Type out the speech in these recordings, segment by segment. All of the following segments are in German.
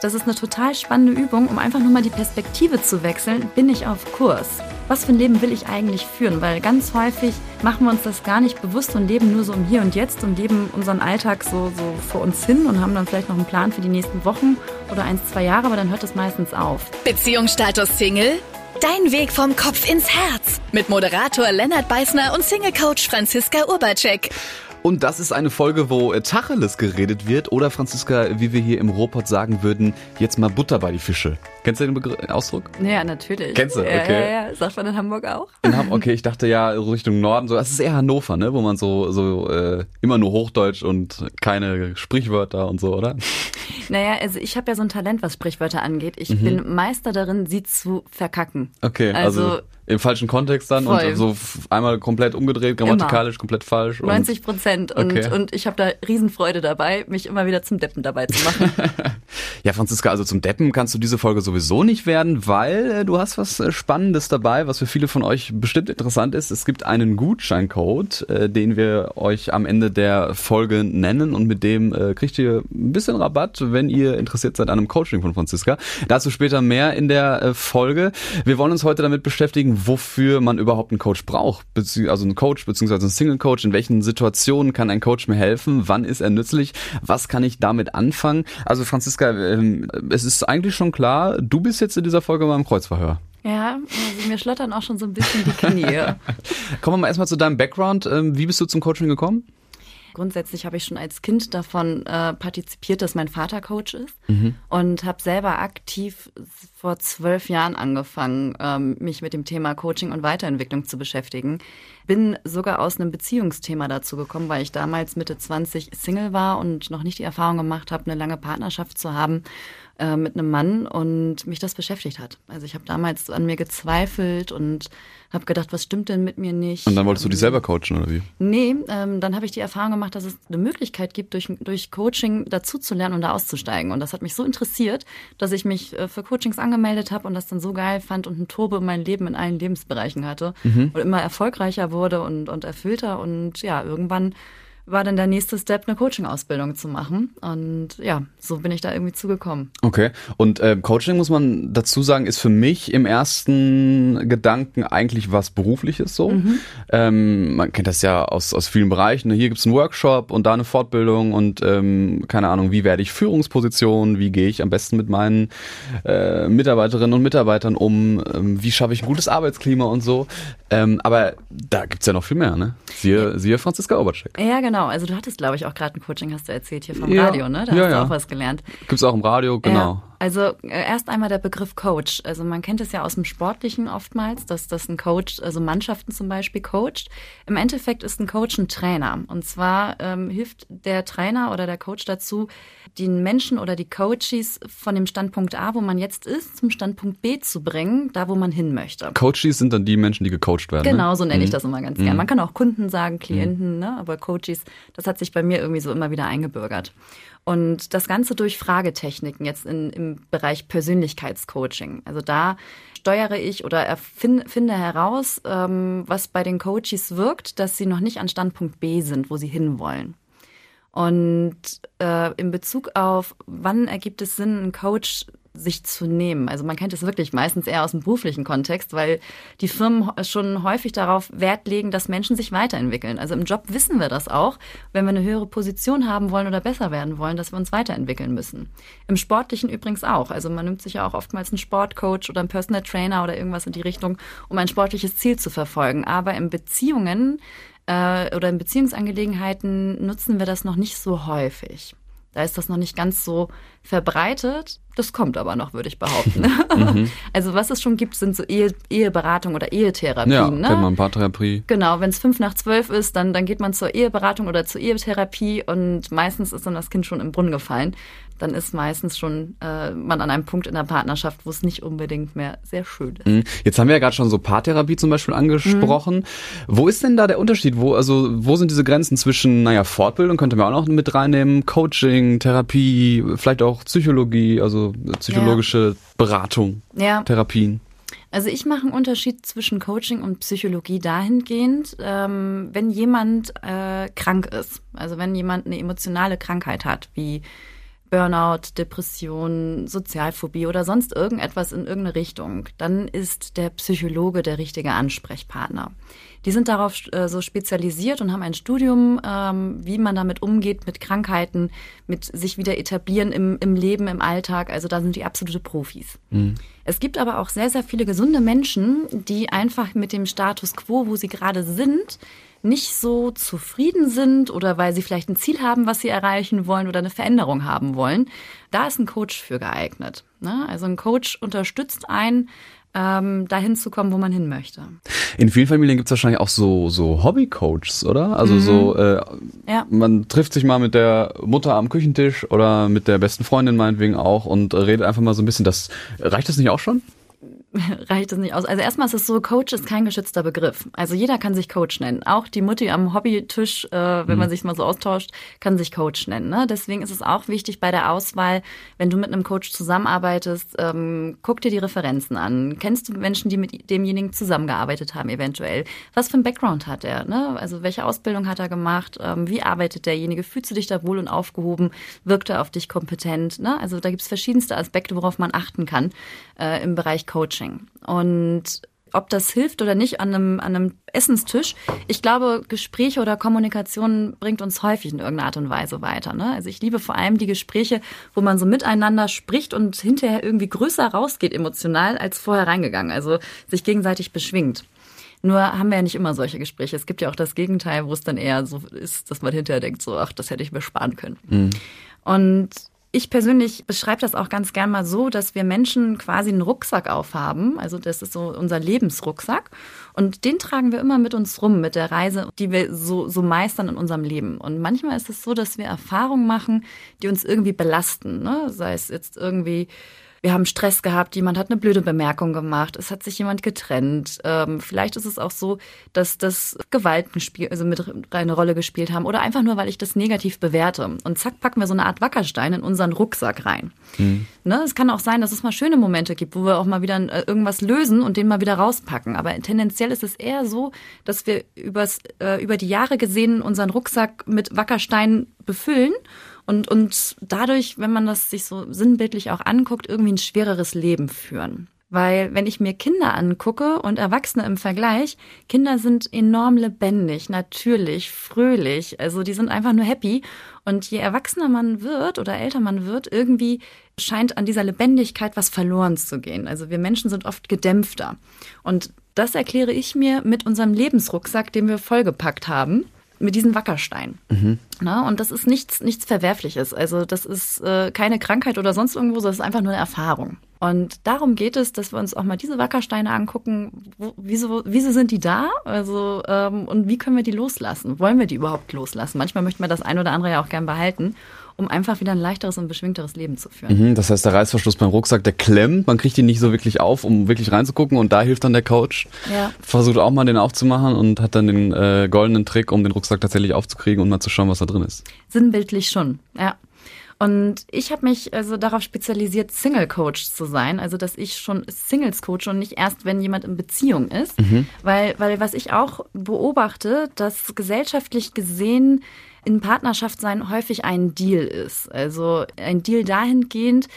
Das ist eine total spannende Übung, um einfach nur mal die Perspektive zu wechseln. Bin ich auf Kurs? Was für ein Leben will ich eigentlich führen? Weil ganz häufig machen wir uns das gar nicht bewusst und leben nur so im Hier und Jetzt und leben unseren Alltag so, so vor uns hin und haben dann vielleicht noch einen Plan für die nächsten Wochen oder eins, zwei Jahre, aber dann hört es meistens auf. Beziehungsstatus Single? Dein Weg vom Kopf ins Herz. Mit Moderator Lennart Beißner und Single-Coach Franziska Urbacek. Und das ist eine Folge, wo äh, Tacheles geredet wird oder Franziska, wie wir hier im Robot sagen würden, jetzt mal Butter bei die Fische. Kennst du den Begr Ausdruck? Ja, natürlich. Kennst du? Ja, Okay. ja, ja. Sagt man in Hamburg auch? In Ham- Okay, ich dachte ja Richtung Norden. So, das ist eher Hannover, ne, wo man so so äh, immer nur Hochdeutsch und keine Sprichwörter und so, oder? Naja, also ich habe ja so ein Talent, was Sprichwörter angeht. Ich Mhm. bin Meister darin, sie zu verkacken. Okay, also, Also, im falschen Kontext dann voll. und so einmal komplett umgedreht, grammatikalisch komplett falsch. und- 90 Prozent. Und, Okay. und ich habe da Riesenfreude dabei, mich immer wieder zum Deppen dabei zu machen. Ja, Franziska, also zum Deppen kannst du diese Folge sowieso nicht werden, weil äh, du hast was äh, Spannendes dabei, was für viele von euch bestimmt interessant ist. Es gibt einen Gutscheincode, äh, den wir euch am Ende der Folge nennen und mit dem äh, kriegt ihr ein bisschen Rabatt, wenn ihr interessiert seid an einem Coaching von Franziska. Dazu später mehr in der äh, Folge. Wir wollen uns heute damit beschäftigen, wofür man überhaupt einen Coach braucht, also einen Coach beziehungsweise einen Single Coach. In welchen Situationen kann ein Coach mir helfen? Wann ist er nützlich? Was kann ich damit anfangen? Also Franziska, ähm, es ist eigentlich schon klar, du bist jetzt in dieser Folge beim Kreuzverhör. ja, also mir schlottern auch schon so ein bisschen die Knie. Kommen wir mal erstmal zu deinem Background. Ähm, Wie bist du zum Coaching gekommen? Grundsätzlich habe ich schon als Kind davon äh, partizipiert, dass mein Vater Coach ist und habe selber aktiv vor zwölf Jahren angefangen, ähm, mich mit dem Thema Coaching und Weiterentwicklung zu beschäftigen. Bin sogar aus einem Beziehungsthema dazu gekommen, weil ich damals Mitte 20 Single war und noch nicht die Erfahrung gemacht habe, eine lange Partnerschaft zu haben äh, mit einem Mann und mich das beschäftigt hat. Also ich habe damals an mir gezweifelt und habe gedacht, was stimmt denn mit mir nicht? Und dann wolltest du dich selber coachen, oder wie? Nee, ähm, dann habe ich die Erfahrung gemacht, dass es eine Möglichkeit gibt, durch, durch Coaching dazu zu lernen und da auszusteigen. Und das hat mich so interessiert, dass ich mich äh, für Coachings angemeldet habe und das dann so geil fand und ein Turbo in mein Leben in allen Lebensbereichen hatte und immer erfolgreicher wurde und, und erfüllter. Und ja, irgendwann war dann der nächste Step, eine Coaching-Ausbildung zu machen. Und ja, so bin ich da irgendwie zugekommen. Okay. Und äh, Coaching, muss man dazu sagen, ist für mich im ersten Gedanken eigentlich was Berufliches so. Ähm, man kennt das ja aus, aus vielen Bereichen. ne? Hier gibt's einen Workshop und da eine Fortbildung und ähm, keine Ahnung, wie werde ich Führungsposition, wie gehe ich am besten mit meinen äh, Mitarbeiterinnen und Mitarbeitern um, ähm, wie schaffe ich ein gutes Arbeitsklima und so. Ähm, aber da gibt's ja noch viel mehr, ne? Siehe, siehe Franziska Obercheck. Ja, genau. Also du hattest, glaube ich, auch gerade ein Coaching, hast du erzählt, hier vom Ja. Radio, ne? Da Ja, hast du auch was gelernt. Gibt's auch im Radio, genau. Ja, also äh, erst einmal der Begriff Coach. Also man kennt es ja aus dem Sportlichen oftmals, dass das ein Coach, also Mannschaften zum Beispiel coacht. Im Endeffekt ist ein Coach ein Trainer. Und zwar ähm, hilft der Trainer oder der Coach dazu, den Menschen oder die Coaches von dem Standpunkt A, wo man jetzt ist, zum Standpunkt B zu bringen, da wo man hin möchte. Coaches sind dann die Menschen, die gecoacht werden. Genau, ne? so nenne ich das immer ganz gern. Man kann auch Kunden sagen, Klienten, ne? aber Coaches, das hat sich bei mir irgendwie so immer wieder eingebürgert. Und das Ganze durch Fragetechniken jetzt in, im Bereich Persönlichkeitscoaching. Also da steuere ich oder erfin- finde heraus, ähm, was bei den Coaches wirkt, dass sie noch nicht an Standpunkt B sind, wo sie hinwollen. Und äh, in Bezug auf, wann ergibt es Sinn, einen Coach sich zu nehmen? Also man kennt es wirklich meistens eher aus dem beruflichen Kontext, weil die Firmen schon häufig darauf Wert legen, dass Menschen sich weiterentwickeln. Also im Job wissen wir das auch, wenn wir eine höhere Position haben wollen oder besser werden wollen, dass wir uns weiterentwickeln müssen. Im Sportlichen übrigens auch. Also man nimmt sich ja auch oftmals einen Sportcoach oder einen Personal Trainer oder irgendwas in die Richtung, um ein sportliches Ziel zu verfolgen. Aber in Beziehungen äh, oder in Beziehungsangelegenheiten nutzen wir das noch nicht so häufig. Da ist das noch nicht ganz so verbreitet. Das kommt aber noch, würde ich behaupten. Also was es schon gibt, sind so Ehe, Eheberatung oder Ehetherapien. Ja, ne? kennt man Paartherapie. Genau, wenn es fünf nach zwölf ist, dann, dann geht man zur Eheberatung oder zur Ehetherapie und meistens ist dann das Kind schon im Brunnen gefallen. Dann ist meistens schon äh, man an einem Punkt in der Partnerschaft, wo es nicht unbedingt mehr sehr schön ist. Mhm. Jetzt haben wir ja gerade schon so Paartherapie zum Beispiel angesprochen. Mhm. Wo ist denn da der Unterschied? Wo, also, wo sind diese Grenzen zwischen, naja, Fortbildung könnte man auch noch mit reinnehmen, Coaching, Therapie, vielleicht auch Psychologie, also psychologische Beratung, Ja, Therapien. Also ich mache einen Unterschied zwischen Coaching und Psychologie dahingehend, ähm, wenn jemand äh, krank ist, also wenn jemand eine emotionale Krankheit hat, wie Burnout, Depression, Sozialphobie oder sonst irgendetwas in irgendeine Richtung, dann ist der Psychologe der richtige Ansprechpartner. Die sind darauf äh, so spezialisiert und haben ein Studium, ähm, wie man damit umgeht, mit Krankheiten, mit sich wieder etablieren im, im Leben, im Alltag. Also da sind die absolute Profis. Mhm. Es gibt aber auch sehr, sehr viele gesunde Menschen, die einfach mit dem Status quo, wo sie gerade sind, nicht so zufrieden sind oder weil sie vielleicht ein Ziel haben, was sie erreichen wollen oder eine Veränderung haben wollen, da ist ein Coach für geeignet. Ne? Also ein Coach unterstützt einen, ähm, dahin zu kommen, wo man hin möchte. In vielen Familien gibt es wahrscheinlich auch so, so Hobby-Coaches, oder? Also mhm. so, äh, ja. man trifft sich mal mit der Mutter am Küchentisch oder mit der besten Freundin meinetwegen auch und redet einfach mal so ein bisschen. Das reicht das nicht auch schon? reicht es nicht aus. Also erstmal ist es so, Coach ist kein geschützter Begriff. Also jeder kann sich Coach nennen. Auch die Mutti am Hobbytisch, äh, wenn mhm. man sich mal so austauscht, kann sich Coach nennen. Ne? Deswegen ist es auch wichtig bei der Auswahl, wenn du mit einem Coach zusammenarbeitest, ähm, guck dir die Referenzen an. Kennst du Menschen, die mit demjenigen zusammengearbeitet haben eventuell? Was für ein Background hat er? Ne? Also welche Ausbildung hat er gemacht? Ähm, wie arbeitet derjenige? Fühlst du dich da wohl und aufgehoben? Wirkt er auf dich kompetent? Ne? Also da gibt es verschiedenste Aspekte, worauf man achten kann äh, im Bereich Coaching. Und ob das hilft oder nicht an einem, an einem Essenstisch. Ich glaube, Gespräche oder Kommunikation bringt uns häufig in irgendeiner Art und Weise weiter. Ne? Also ich liebe vor allem die Gespräche, wo man so miteinander spricht und hinterher irgendwie größer rausgeht emotional als vorher reingegangen. Also sich gegenseitig beschwingt. Nur haben wir ja nicht immer solche Gespräche. Es gibt ja auch das Gegenteil, wo es dann eher so ist, dass man hinterher denkt, so, ach, das hätte ich mir sparen können. Mhm. Und ich persönlich beschreibe das auch ganz gern mal so, dass wir Menschen quasi einen Rucksack aufhaben. Also das ist so unser Lebensrucksack. Und den tragen wir immer mit uns rum, mit der Reise, die wir so, so meistern in unserem Leben. Und manchmal ist es so, dass wir Erfahrungen machen, die uns irgendwie belasten. Ne? Sei es jetzt irgendwie wir haben Stress gehabt, jemand hat eine blöde Bemerkung gemacht, es hat sich jemand getrennt. Ähm, vielleicht ist es auch so, dass das Gewaltenspiel also mit eine Rolle gespielt haben oder einfach nur, weil ich das negativ bewerte. Und zack, packen wir so eine Art Wackerstein in unseren Rucksack rein. Mhm. Ne, es kann auch sein, dass es mal schöne Momente gibt, wo wir auch mal wieder äh, irgendwas lösen und den mal wieder rauspacken. Aber tendenziell ist es eher so, dass wir übers, äh, über die Jahre gesehen unseren Rucksack mit Wackersteinen befüllen und, und dadurch, wenn man das sich so sinnbildlich auch anguckt, irgendwie ein schwereres Leben führen. Weil wenn ich mir Kinder angucke und Erwachsene im Vergleich, Kinder sind enorm lebendig, natürlich, fröhlich. Also die sind einfach nur happy. Und je erwachsener man wird oder älter man wird, irgendwie scheint an dieser Lebendigkeit was verloren zu gehen. Also wir Menschen sind oft gedämpfter. Und das erkläre ich mir mit unserem Lebensrucksack, den wir vollgepackt haben mit diesen Wackersteinen. Mhm. Na, und das ist nichts, nichts Verwerfliches. Also das ist äh, keine Krankheit oder sonst irgendwo, sondern es ist einfach nur eine Erfahrung. Und darum geht es, dass wir uns auch mal diese Wackersteine angucken. Wo, wieso, wieso sind die da? Also ähm, und wie können wir die loslassen? Wollen wir die überhaupt loslassen? Manchmal möchten wir das ein oder andere ja auch gern behalten um einfach wieder ein leichteres und beschwingteres Leben zu führen. Mhm, das heißt, der Reißverschluss beim Rucksack, der klemmt, man kriegt ihn nicht so wirklich auf, um wirklich reinzugucken und da hilft dann der Coach. Ja. Versucht auch mal den aufzumachen und hat dann den äh, goldenen Trick, um den Rucksack tatsächlich aufzukriegen und mal zu schauen, was da drin ist. Sinnbildlich schon, ja. Und ich habe mich also darauf spezialisiert, Single Coach zu sein, also dass ich schon Singles coach und nicht erst, wenn jemand in Beziehung ist, mhm. weil weil was ich auch beobachte, dass gesellschaftlich gesehen in Partnerschaft sein häufig ein Deal ist. Also ein Deal dahingehend,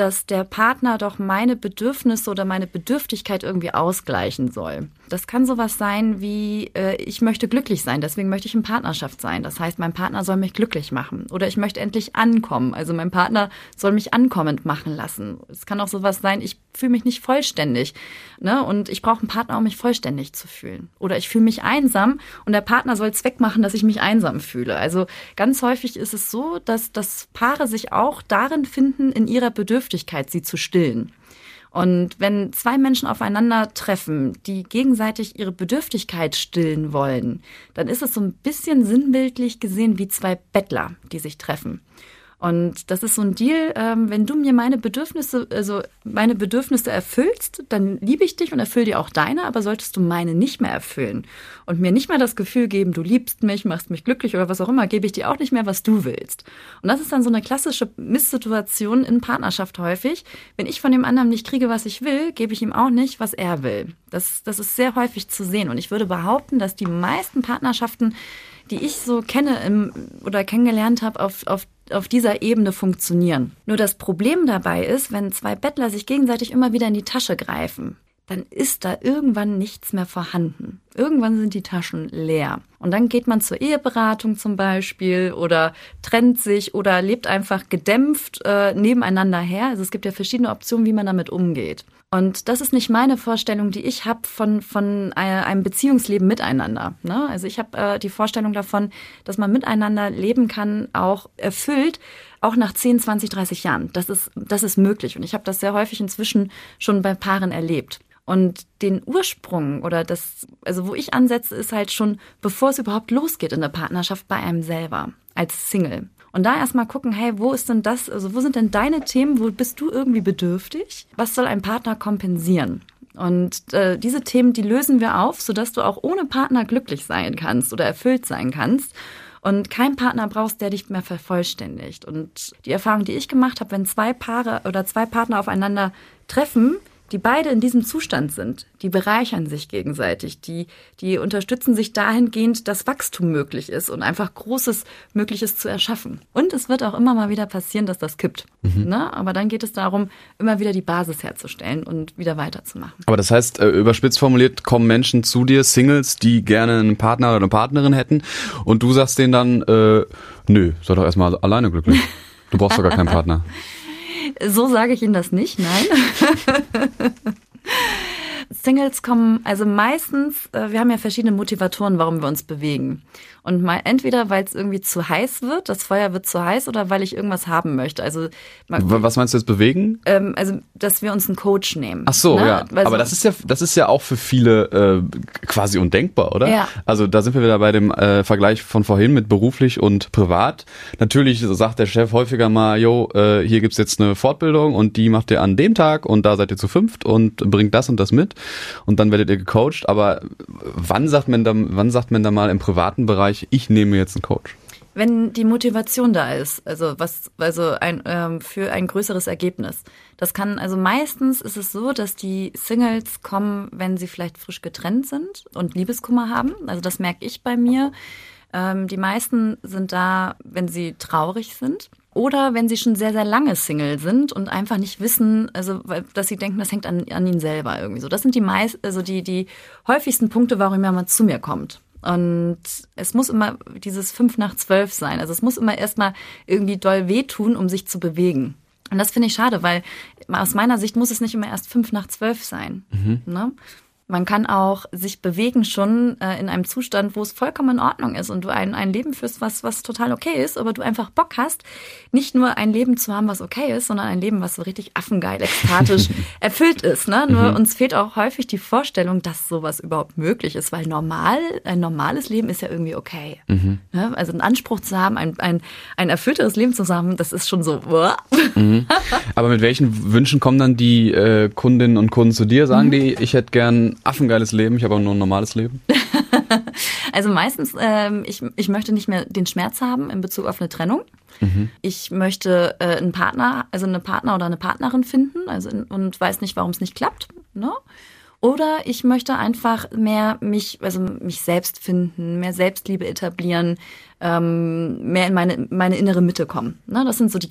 dass der Partner doch meine Bedürfnisse oder meine Bedürftigkeit irgendwie ausgleichen soll. Das kann sowas sein wie, äh, ich möchte glücklich sein, deswegen möchte ich in Partnerschaft sein. Das heißt, mein Partner soll mich glücklich machen. Oder ich möchte endlich ankommen. Also mein Partner soll mich ankommend machen lassen. Es kann auch sowas sein, ich fühle mich nicht vollständig. Ne? Und ich brauche einen Partner, um mich vollständig zu fühlen. Oder ich fühle mich einsam und der Partner soll Zweck machen, dass ich mich einsam fühle. Also ganz häufig ist es so, dass, dass Paare sich auch darin finden, in ihrer Bedürftigkeit sie zu stillen. Und wenn zwei Menschen aufeinandertreffen, die gegenseitig ihre Bedürftigkeit stillen wollen, dann ist es so ein bisschen sinnbildlich gesehen wie zwei Bettler, die sich treffen. Und das ist so ein Deal, ähm, wenn du mir meine Bedürfnisse, also meine Bedürfnisse erfüllst, dann liebe ich dich und erfülle dir auch deine, aber solltest du meine nicht mehr erfüllen und mir nicht mehr das Gefühl geben, du liebst mich, machst mich glücklich oder was auch immer, gebe ich dir auch nicht mehr, was du willst. Und das ist dann so eine klassische Misssituation in Partnerschaft häufig. Wenn ich von dem anderen nicht kriege, was ich will, gebe ich ihm auch nicht, was er will. Das, das ist sehr häufig zu sehen. Und ich würde behaupten, dass die meisten Partnerschaften die ich so kenne im, oder kennengelernt habe auf, auf auf dieser Ebene funktionieren. Nur das Problem dabei ist, wenn zwei Bettler sich gegenseitig immer wieder in die Tasche greifen, dann ist da irgendwann nichts mehr vorhanden. Irgendwann sind die Taschen leer. Und dann geht man zur Eheberatung zum Beispiel oder trennt sich oder lebt einfach gedämpft äh, nebeneinander her. Also es gibt ja verschiedene Optionen, wie man damit umgeht. Und das ist nicht meine Vorstellung, die ich habe von, von äh, einem Beziehungsleben miteinander. Ne? Also ich habe äh, die Vorstellung davon, dass man miteinander leben kann, auch erfüllt, auch nach 10, 20, 30 Jahren. Das ist, das ist möglich. Und ich habe das sehr häufig inzwischen schon bei Paaren erlebt. Und den Ursprung oder das, also wo ich ansetze, ist halt schon, bevor es überhaupt losgeht in der Partnerschaft bei einem selber als Single. Und da erstmal gucken, hey, wo ist denn das, also wo sind denn deine Themen, wo bist du irgendwie bedürftig? Was soll ein Partner kompensieren? Und äh, diese Themen, die lösen wir auf, sodass du auch ohne Partner glücklich sein kannst oder erfüllt sein kannst und kein Partner brauchst, der dich mehr vervollständigt. Und die Erfahrung, die ich gemacht habe, wenn zwei Paare oder zwei Partner aufeinander treffen, die beide in diesem Zustand sind, die bereichern sich gegenseitig, die, die unterstützen sich dahingehend, dass Wachstum möglich ist und einfach Großes Mögliches zu erschaffen. Und es wird auch immer mal wieder passieren, dass das kippt. Mhm. Ne? Aber dann geht es darum, immer wieder die Basis herzustellen und wieder weiterzumachen. Aber das heißt, äh, überspitzt formuliert, kommen Menschen zu dir, Singles, die gerne einen Partner oder eine Partnerin hätten und du sagst denen dann, äh, nö, sei doch erstmal alleine glücklich. Du brauchst doch gar keinen Partner. So sage ich Ihnen das nicht, nein. Singles kommen, also meistens, äh, wir haben ja verschiedene Motivatoren, warum wir uns bewegen. Und mal entweder, weil es irgendwie zu heiß wird, das Feuer wird zu heiß, oder weil ich irgendwas haben möchte. Also was meinst du jetzt bewegen? Ähm, also, dass wir uns einen Coach nehmen. Ach so, ne? ja. Weil Aber so das ist ja, das ist ja auch für viele äh, quasi undenkbar, oder? Ja. Also da sind wir wieder bei dem äh, Vergleich von vorhin mit beruflich und privat. Natürlich sagt der Chef häufiger mal, jo, äh, hier gibt's jetzt eine Fortbildung und die macht ihr an dem Tag und da seid ihr zu fünft und bringt das und das mit und dann werdet ihr gecoacht. Aber wann sagt man da, wann sagt man da mal im privaten Bereich Bereich, ich nehme jetzt einen Coach? Wenn die Motivation da ist, also was, also ein, ähm, für ein größeres Ergebnis. Das kann, also meistens ist es so, dass die Singles kommen, wenn sie vielleicht frisch getrennt sind und Liebeskummer haben. Also das merke ich bei mir. Ähm, die meisten sind da, wenn sie traurig sind oder wenn sie schon sehr, sehr lange Single sind und einfach nicht wissen, also dass sie denken, das hängt an, an ihnen selber irgendwie so. Das sind die meist, also die, die häufigsten Punkte, warum jemand zu mir kommt. Und es muss immer dieses fünf nach zwölf sein. Also es muss immer erstmal irgendwie doll wehtun, um sich zu bewegen. Und das finde ich schade, weil aus meiner Sicht muss es nicht immer erst fünf nach zwölf sein. Mhm. Ne? Man kann auch sich bewegen schon äh, in einem Zustand, wo es vollkommen in Ordnung ist und du ein, ein Leben führst, was, was total okay ist, aber du einfach Bock hast, nicht nur ein Leben zu haben, was okay ist, sondern ein Leben, was so richtig affengeil, ekstatisch erfüllt ist. Ne? Nur mhm. uns fehlt auch häufig die Vorstellung, dass sowas überhaupt möglich ist, weil normal, ein normales Leben ist ja irgendwie okay. Mhm. Ne? Also einen Anspruch zu haben, ein, ein, ein erfüllteres Leben zu haben, das ist schon so. Mhm. Aber mit welchen Wünschen kommen dann die äh, Kundinnen und Kunden zu dir? Sagen mhm. die, ich hätte gern affengeiles Leben, ich habe aber nur ein normales Leben? also meistens, ähm, ich, ich möchte nicht mehr den Schmerz haben in Bezug auf eine Trennung. Mhm. Ich möchte äh, einen Partner, also eine Partner oder eine Partnerin finden, also und weiß nicht, warum es nicht klappt. Ne? Oder ich möchte einfach mehr mich, also mich selbst finden, mehr Selbstliebe etablieren, ähm, mehr in meine, meine innere Mitte kommen. Ne? Das sind so die,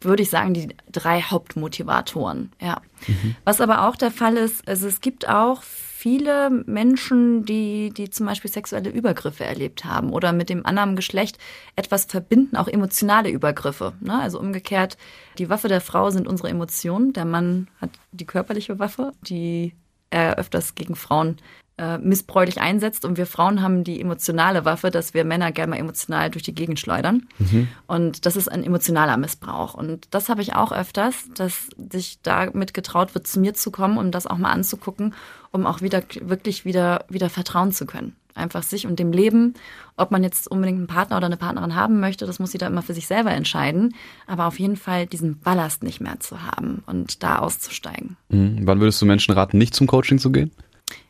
würde ich sagen, die drei Hauptmotivatoren. Ja. Mhm. Was aber auch der Fall ist, also es gibt auch viele Menschen, die, die zum Beispiel sexuelle Übergriffe erlebt haben oder mit dem anderen Geschlecht etwas verbinden, auch emotionale Übergriffe. Ne? Also umgekehrt, die Waffe der Frau sind unsere Emotionen, der Mann hat die körperliche Waffe, die er öfters gegen Frauen äh, missbräuchlich einsetzt. Und wir Frauen haben die emotionale Waffe, dass wir Männer gerne mal emotional durch die Gegend schleudern. Mhm. Und das ist ein emotionaler Missbrauch. Und das habe ich auch öfters, dass sich damit getraut wird, zu mir zu kommen und das auch mal anzugucken, um auch wieder wirklich wieder, wieder vertrauen zu können. Einfach sich und dem Leben, ob man jetzt unbedingt einen Partner oder eine Partnerin haben möchte, das muss jeder immer für sich selber entscheiden. Aber auf jeden Fall diesen Ballast nicht mehr zu haben und da auszusteigen. Mhm. Wann würdest du Menschen raten, nicht zum Coaching zu gehen?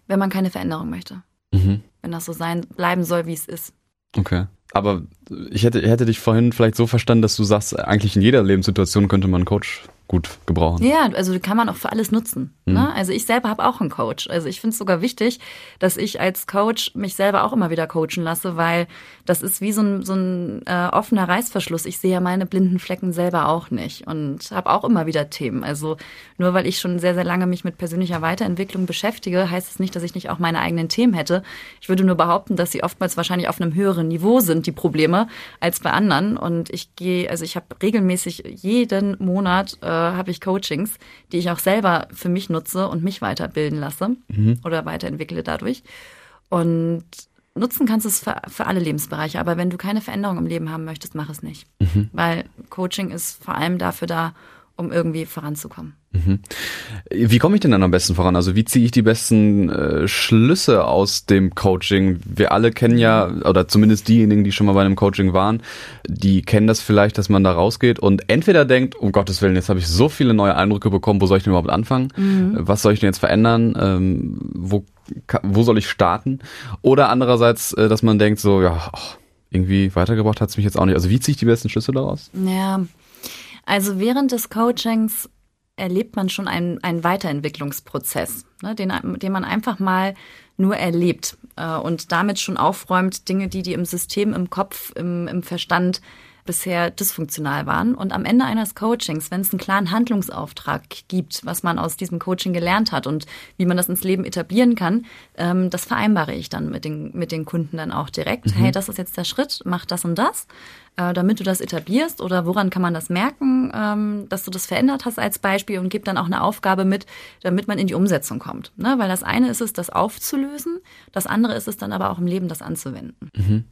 wenn man keine Veränderung möchte. Mhm. Wenn das so sein, bleiben soll, wie es ist. Okay. Aber ich hätte, hätte dich vorhin vielleicht so verstanden, dass du sagst, eigentlich in jeder Lebenssituation könnte man einen Coach gut gebrauchen. Ja, also kann man auch für alles nutzen. Mhm. Ne? Also ich selber habe auch einen Coach. Also ich finde es sogar wichtig, dass ich als Coach mich selber auch immer wieder coachen lasse, weil das ist wie so ein, so ein äh, offener Reißverschluss. Ich sehe ja meine blinden Flecken selber auch nicht und habe auch immer wieder Themen. Also nur weil ich schon sehr, sehr lange mich mit persönlicher Weiterentwicklung beschäftige, heißt es nicht, dass ich nicht auch meine eigenen Themen hätte. Ich würde nur behaupten, dass sie oftmals wahrscheinlich auf einem höheren Niveau sind, die Probleme, als bei anderen. Und ich gehe, also ich habe regelmäßig jeden Monat äh, habe ich Coachings, die ich auch selber für mich nutze und mich weiterbilden lasse mhm. oder weiterentwickle dadurch. Und nutzen kannst du es für, für alle Lebensbereiche, aber wenn du keine Veränderung im Leben haben möchtest, mach es nicht. Mhm. Weil Coaching ist vor allem dafür da, um irgendwie voranzukommen. Mhm. Wie komme ich denn dann am besten voran? Also wie ziehe ich die besten äh, Schlüsse aus dem Coaching? Wir alle kennen ja, oder zumindest diejenigen, die schon mal bei einem Coaching waren, die kennen das vielleicht, dass man da rausgeht und entweder denkt, um Gottes Willen, jetzt habe ich so viele neue Eindrücke bekommen, wo soll ich denn überhaupt anfangen? Mhm. Was soll ich denn jetzt verändern? Ähm, wo, wo soll ich starten? Oder andererseits, äh, dass man denkt so, ja, oh, irgendwie weitergebracht hat es mich jetzt auch nicht. Also wie ziehe ich die besten Schlüsse daraus? Ja, also während des Coachings erlebt man schon einen, einen Weiterentwicklungsprozess, ne, den, den man einfach mal nur erlebt äh, und damit schon aufräumt, Dinge, die die im System, im Kopf, im, im Verstand bisher dysfunktional waren. Und am Ende eines Coachings, wenn es einen klaren Handlungsauftrag gibt, was man aus diesem Coaching gelernt hat und wie man das ins Leben etablieren kann, ähm, das vereinbare ich dann mit den, mit den Kunden dann auch direkt. Mhm. Hey, das ist jetzt der Schritt, mach das und das, äh, damit du das etablierst oder woran kann man das merken, ähm, dass du das verändert hast als Beispiel und gib dann auch eine Aufgabe mit, damit man in die Umsetzung kommt. Ne? Weil das eine ist es, das aufzulösen, das andere ist es dann aber auch im Leben, das anzuwenden. Mhm.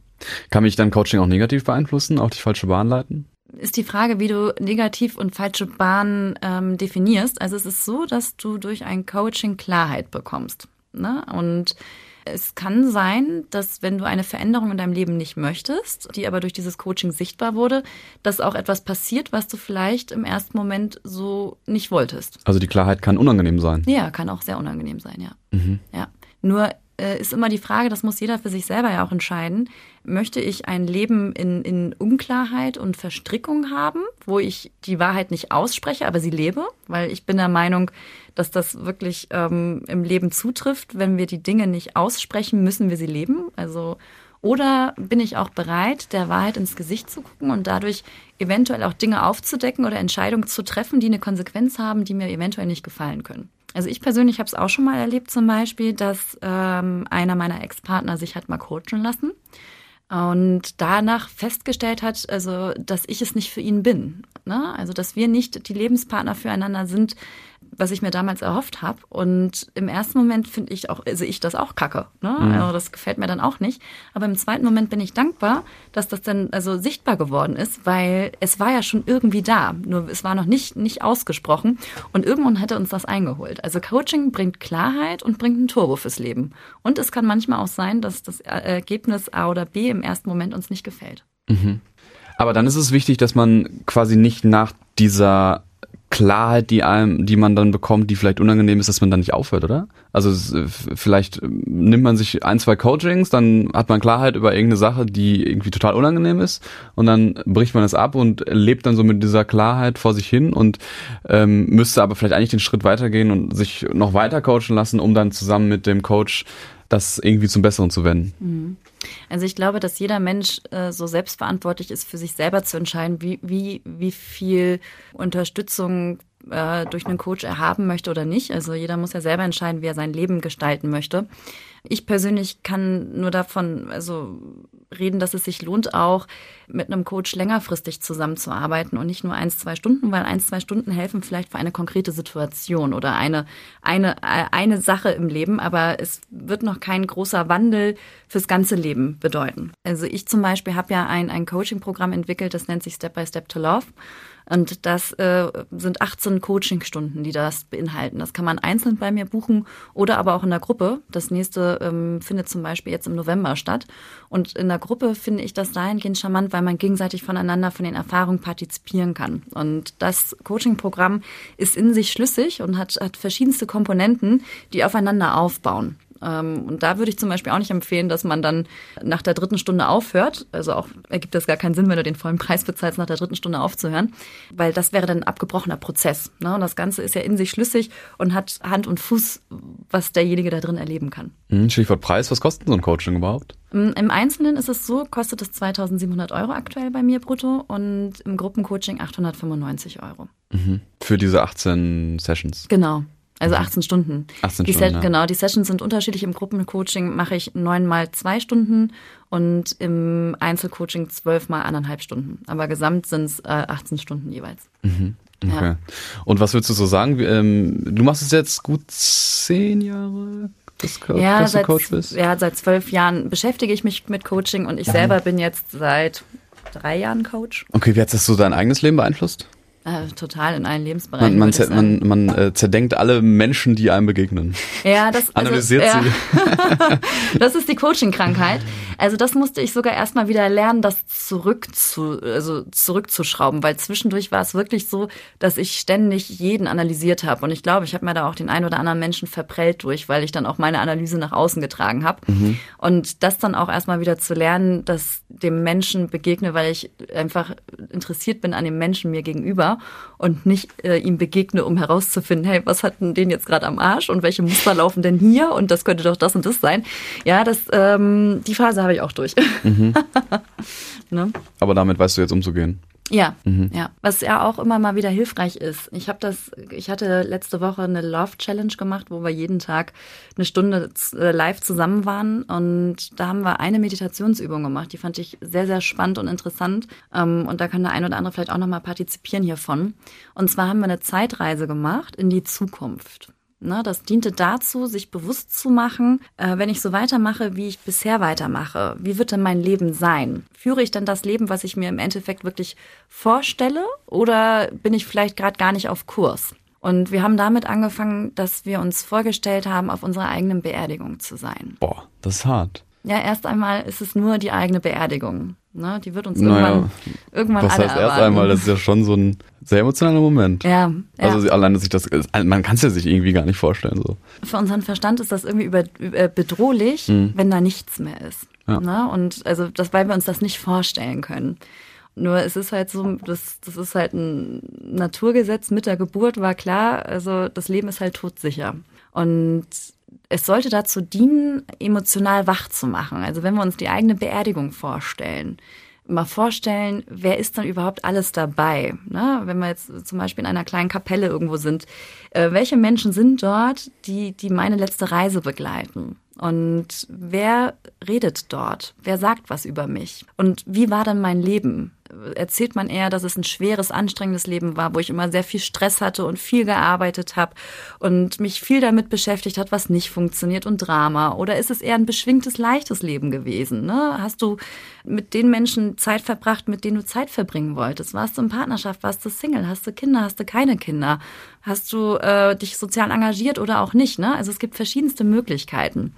Kann mich dann Coaching auch negativ beeinflussen, auch die falsche Bahn leiten? Ist die Frage, wie du negativ und falsche Bahnen ähm, definierst. Also es ist so, dass du durch ein Coaching Klarheit bekommst. Ne? Und es kann sein, dass wenn du eine Veränderung in deinem Leben nicht möchtest, die aber durch dieses Coaching sichtbar wurde, dass auch etwas passiert, was du vielleicht im ersten Moment so nicht wolltest. Also die Klarheit kann unangenehm sein. Ja, kann auch sehr unangenehm sein, ja. Mhm. Ja. Nur äh, ist immer die Frage, das muss jeder für sich selber ja auch entscheiden. Möchte ich ein Leben in, in Unklarheit und Verstrickung haben, wo ich die Wahrheit nicht ausspreche, aber sie lebe? Weil ich bin der Meinung, dass das wirklich ähm, im Leben zutrifft. Wenn wir die Dinge nicht aussprechen, müssen wir sie leben. Also oder bin ich auch bereit, der Wahrheit ins Gesicht zu gucken und dadurch eventuell auch Dinge aufzudecken oder Entscheidungen zu treffen, die eine Konsequenz haben, die mir eventuell nicht gefallen können? Also ich persönlich habe es auch schon mal erlebt, zum Beispiel, dass ähm, einer meiner Ex-Partner sich hat mal coachen lassen und danach festgestellt hat, also dass ich es nicht für ihn bin. Ne? Also dass wir nicht die Lebenspartner füreinander sind, was ich mir damals erhofft habe. Und im ersten Moment finde ich auch, sehe ich das auch kacke. Ne? Mhm. Also das gefällt mir dann auch nicht. Aber im zweiten Moment bin ich dankbar, dass das dann also sichtbar geworden ist, weil es war ja schon irgendwie da. Nur es war noch nicht, nicht ausgesprochen. Und irgendwann hätte uns das eingeholt. Also Coaching bringt Klarheit und bringt einen Turbo fürs Leben. Und es kann manchmal auch sein, dass das Ergebnis A oder B im ersten Moment uns nicht gefällt. Mhm. Aber dann ist es wichtig, dass man quasi nicht nach dieser Klarheit, die einem, die man dann bekommt, die vielleicht unangenehm ist, dass man dann nicht aufhört, oder? Also vielleicht ähm, nimmt man sich ein, zwei Coachings, dann hat man Klarheit über irgendeine Sache, die irgendwie total unangenehm ist, und dann bricht man es ab und lebt dann so mit dieser Klarheit vor sich hin und ähm, müsste aber vielleicht eigentlich den Schritt weitergehen und sich noch weiter coachen lassen, um dann zusammen mit dem Coach das irgendwie zum Besseren zu wenden. Mhm. Also ich glaube, dass jeder Mensch äh, so selbstverantwortlich ist, für sich selber zu entscheiden, wie, wie, wie viel Unterstützung äh, durch einen Coach er haben möchte oder nicht. Also jeder muss ja selber entscheiden, wie er sein Leben gestalten möchte. Ich persönlich kann nur davon also reden, dass es sich lohnt, auch mit einem Coach längerfristig zusammenzuarbeiten und nicht nur eins, zwei Stunden, weil eins, zwei Stunden helfen vielleicht für eine konkrete Situation oder eine, eine, eine Sache im Leben, aber es wird noch kein großer Wandel fürs ganze Leben bedeuten. Also ich zum Beispiel habe ja ein, ein Coaching-Programm entwickelt, das nennt sich Step by Step to Love. Und das äh, sind 18 Coachingstunden, die das beinhalten. Das kann man einzeln bei mir buchen oder aber auch in der Gruppe. Das nächste ähm, findet zum Beispiel jetzt im November statt. Und in der Gruppe finde ich das dahingehend charmant, weil man gegenseitig voneinander von den Erfahrungen partizipieren kann. Und das Coaching-Programm ist in sich schlüssig und hat, hat verschiedenste Komponenten, die aufeinander aufbauen. Ähm, und da würde ich zum Beispiel auch nicht empfehlen, dass man dann nach der dritten Stunde aufhört. Also auch ergibt das gar keinen Sinn, wenn du den vollen Preis bezahlst, nach der dritten Stunde aufzuhören, weil das wäre dann ein abgebrochener Prozess. Ne? Und das Ganze ist ja in sich schlüssig und hat Hand und Fuß, was derjenige da drin erleben kann. Hm, Stichwort Preis, was kostet so ein Coaching überhaupt? Mm, Im Einzelnen ist es so, kostet es 2700 Euro aktuell bei mir brutto und im Gruppencoaching 895 Euro. Mhm. Für diese 18 Sessions. Genau. Also 18 Stunden. 18 die Stunden, Se- ja. Genau, die Sessions sind unterschiedlich. Im Gruppencoaching mache ich neun mal zwei Stunden und im Einzelcoaching zwölf mal anderthalb Stunden. Aber gesamt sind es äh, 18 Stunden jeweils. Okay. Ja. Und was würdest du so sagen? Ähm, du machst es jetzt gut zehn Jahre, dass, Ja, dass du seit, Coach bist? ja, seit zwölf Jahren beschäftige ich mich mit Coaching und ich selber bin jetzt seit drei Jahren Coach. Okay, wie hat das so dein eigenes Leben beeinflusst? Äh, total in allen Lebensbereichen. Man, man, man, man äh, zerdenkt alle Menschen, die einem begegnen. Ja, das also, Analysiert ja, sie. Das ist die Coaching-Krankheit. Also das musste ich sogar erstmal wieder lernen, das zurück zu, also zurückzuschrauben, weil zwischendurch war es wirklich so, dass ich ständig jeden analysiert habe. Und ich glaube, ich habe mir da auch den einen oder anderen Menschen verprellt durch, weil ich dann auch meine Analyse nach außen getragen habe. Und das dann auch erstmal wieder zu lernen, dass dem Menschen begegne, weil ich einfach interessiert bin an dem Menschen mir gegenüber und nicht äh, ihm begegne, um herauszufinden, hey, was hat denn den jetzt gerade am Arsch und welche Muster laufen denn hier und das könnte doch das und das sein. Ja, das ähm, die Phase habe ich auch durch. ne? Aber damit weißt du jetzt umzugehen. Ja, ja. Was ja auch immer mal wieder hilfreich ist. Ich habe das, ich hatte letzte Woche eine Love Challenge gemacht, wo wir jeden Tag eine Stunde äh, live zusammen waren und da haben wir eine Meditationsübung gemacht. Die fand ich sehr, sehr spannend und interessant. Ähm, und da kann der ein oder andere vielleicht auch nochmal partizipieren hiervon. Und zwar haben wir eine Zeitreise gemacht in die Zukunft. Ne, das diente dazu, sich bewusst zu machen, äh, wenn ich so weitermache, wie ich bisher weitermache, wie wird denn mein Leben sein? Führe ich denn das Leben, was ich mir im Endeffekt wirklich vorstelle, oder bin ich vielleicht gerade gar nicht auf Kurs? Und wir haben damit angefangen, dass wir uns vorgestellt haben, auf unserer eigenen Beerdigung zu sein. Boah, das ist hart. Ja, erst einmal ist es nur die eigene Beerdigung. Ne? Die wird uns Naja, irgendwann, irgendwann Das alle heißt erst erwarten. einmal, das ist ja schon so ein sehr emotionaler Moment. ja, ja. Also alleine sich das, man kann es ja sich irgendwie gar nicht vorstellen so. für unseren Verstand ist das irgendwie über, über bedrohlich, wenn da nichts mehr ist. Mhm. Ja. Ne? Und also das, weil wir uns das nicht vorstellen können. Nur es ist halt so, das, das ist halt ein Naturgesetz mit der Geburt, war klar, also das Leben ist halt todsicher. Und es sollte dazu dienen, emotional wach zu machen. Also wenn wir uns die eigene Beerdigung vorstellen, mal vorstellen, wer ist dann überhaupt alles dabei? Ne? Wenn wir jetzt zum Beispiel in einer kleinen Kapelle irgendwo sind, äh, welche Menschen sind dort, die, die meine letzte Reise begleiten? Und wer redet dort? Wer sagt was über mich? Und wie war dann mein Leben? Erzählt man eher, dass es ein schweres, anstrengendes Leben war, wo ich immer sehr viel Stress hatte und viel gearbeitet habe und mich viel damit beschäftigt hat, was nicht funktioniert und Drama? Oder ist es eher ein beschwingtes, leichtes Leben gewesen? Ne? Hast du mit den Menschen Zeit verbracht, mit denen du Zeit verbringen wolltest? Warst du in Partnerschaft? Warst du Single? Hast du Kinder? Hast du keine Kinder? Hast du äh, dich sozial engagiert oder auch nicht? Ne? Also es gibt verschiedenste Möglichkeiten.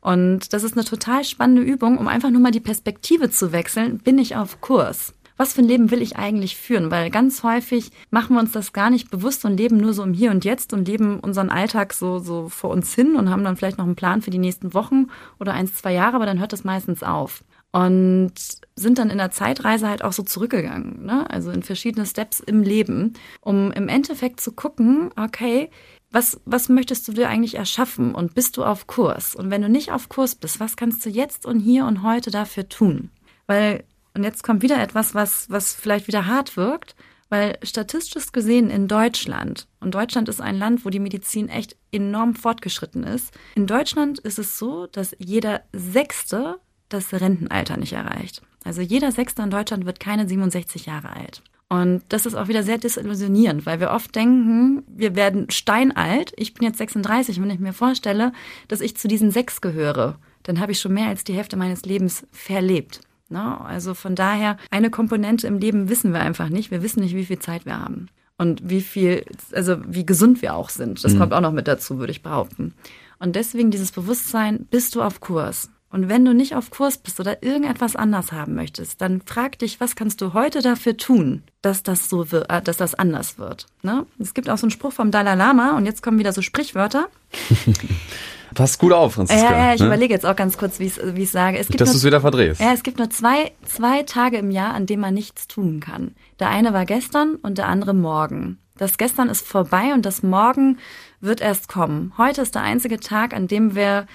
Und das ist eine total spannende Übung, um einfach nur mal die Perspektive zu wechseln. Bin ich auf Kurs? Was für ein Leben will ich eigentlich führen? Weil ganz häufig machen wir uns das gar nicht bewusst und leben nur so im Hier und Jetzt und leben unseren Alltag so, so vor uns hin und haben dann vielleicht noch einen Plan für die nächsten Wochen oder eins, zwei Jahre, aber dann hört das meistens auf. Und sind dann in der Zeitreise halt auch so zurückgegangen, ne? also in verschiedene Steps im Leben, um im Endeffekt zu gucken, okay, was, was möchtest du dir eigentlich erschaffen und bist du auf Kurs? Und wenn du nicht auf Kurs bist, was kannst du jetzt und hier und heute dafür tun? Weil, und jetzt kommt wieder etwas, was, was vielleicht wieder hart wirkt, weil statistisch gesehen in Deutschland, und Deutschland ist ein Land, wo die Medizin echt enorm fortgeschritten ist, in Deutschland ist es so, dass jeder Sechste das Rentenalter nicht erreicht. Also jeder Sechste in Deutschland wird keine 67 Jahre alt. Und das ist auch wieder sehr desillusionierend, weil wir oft denken, wir werden steinalt. Ich bin jetzt 36, wenn ich mir vorstelle, dass ich zu diesen sechs gehöre, dann habe ich schon mehr als die Hälfte meines Lebens verlebt. Ne? Also von daher, eine Komponente im Leben wissen wir einfach nicht. Wir wissen nicht, wie viel Zeit wir haben. Und wie viel, also wie gesund wir auch sind. Das kommt auch noch mit dazu, würde ich behaupten. Und deswegen dieses Bewusstsein, bist du auf Kurs? Und wenn du nicht auf Kurs bist oder irgendetwas anders haben möchtest, dann frag dich, was kannst du heute dafür tun, dass das so wird, äh, dass das anders wird. Ne? Es gibt auch so einen Spruch vom Dalai Lama und jetzt kommen wieder so Sprichwörter. Pass gut auf, Franziska. Ja, ja, ich ne? überlege jetzt auch ganz kurz, wie ich es sage. Es gibt Dass nur- du es wieder verdrehst. Ja, es gibt nur zwei, zwei Tage im Jahr, an denen man nichts tun kann. Der eine war gestern und der andere morgen. Das gestern ist vorbei und das morgen wird erst kommen. Heute ist der einzige Tag, an dem wir,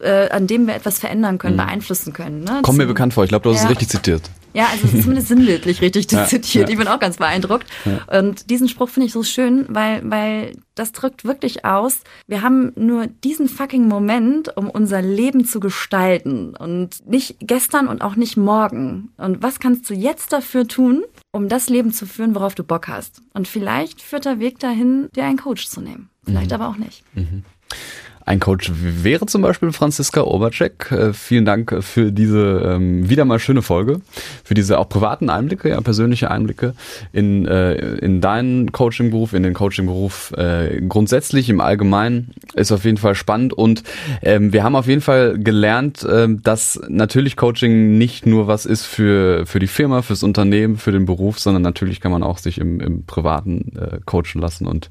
äh, an dem wir etwas verändern können, beeinflussen können. Ne? Mhm. Komm mir bekannt vor. Ich glaube, du hast Ja. es richtig zitiert. Ja, also es ist zumindest sinnbildlich richtig zitiert. ja. Ich bin auch ganz beeindruckt. Und diesen Spruch finde ich so schön, weil, weil das drückt wirklich aus, wir haben nur diesen fucking Moment, um unser Leben zu gestalten. Und nicht gestern und auch nicht morgen. Und was kannst du jetzt dafür tun, um das Leben zu führen, worauf du Bock hast? Und vielleicht führt der Weg dahin, dir einen Coach zu nehmen. Vielleicht aber auch nicht. Ein Coach wäre zum Beispiel Franziska Obercheck. Äh, vielen Dank für diese ähm, wieder mal schöne Folge, für diese auch privaten Einblicke, ja, persönliche Einblicke in, äh, in deinen Coaching-Beruf, in den Coaching-Beruf äh, grundsätzlich im Allgemeinen. Ist auf jeden Fall spannend und ähm, wir haben auf jeden Fall gelernt, ähm, dass natürlich Coaching nicht nur was ist für, für die Firma, fürs Unternehmen, für den Beruf, sondern natürlich kann man auch sich im, im Privaten äh, coachen lassen und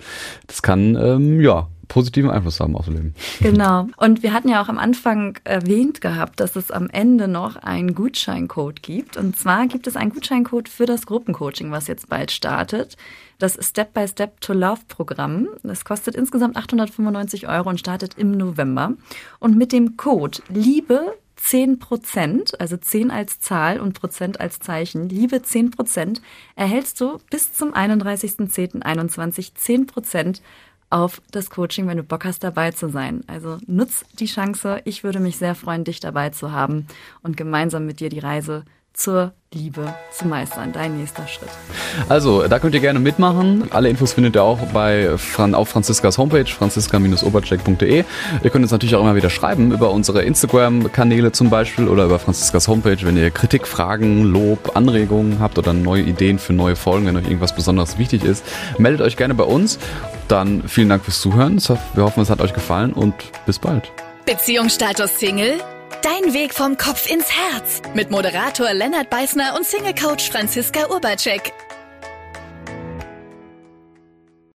das kann, ähm, ja, positiven Einfluss haben aufs Leben. Genau. Und wir hatten ja auch am Anfang erwähnt gehabt, dass es am Ende noch einen Gutscheincode gibt. Und zwar gibt es einen Gutscheincode für das Gruppencoaching, was jetzt bald startet. Das Step by Step to Love Programm. Das kostet insgesamt 895 Euro und startet im November. Und mit dem Code Liebe 10 Prozent, also 10 als Zahl und Prozent als Zeichen, Liebe 10 Prozent, erhältst du bis zum 31.10.21 10 Prozent auf das Coaching, wenn du Bock hast, dabei zu sein. Also nutz die Chance. Ich würde mich sehr freuen, dich dabei zu haben und gemeinsam mit dir die Reise zur Liebe zu meistern. Dein nächster Schritt. Also, da könnt ihr gerne mitmachen. Alle Infos findet ihr auch bei Fran auf Franziskas Homepage, franziska-obercheck.de. Ihr könnt uns natürlich auch immer wieder schreiben über unsere Instagram-Kanäle zum Beispiel oder über Franziskas Homepage, wenn ihr Kritik, Fragen, Lob, Anregungen habt oder neue Ideen für neue Folgen, wenn euch irgendwas besonders wichtig ist. Meldet euch gerne bei uns. Dann vielen Dank fürs Zuhören. Wir hoffen, es hat euch gefallen und bis bald. Beziehungsstatus Single? Dein Weg vom Kopf ins Herz. Mit Moderator Lennart Beißner und Single-Coach Franziska Urbacek.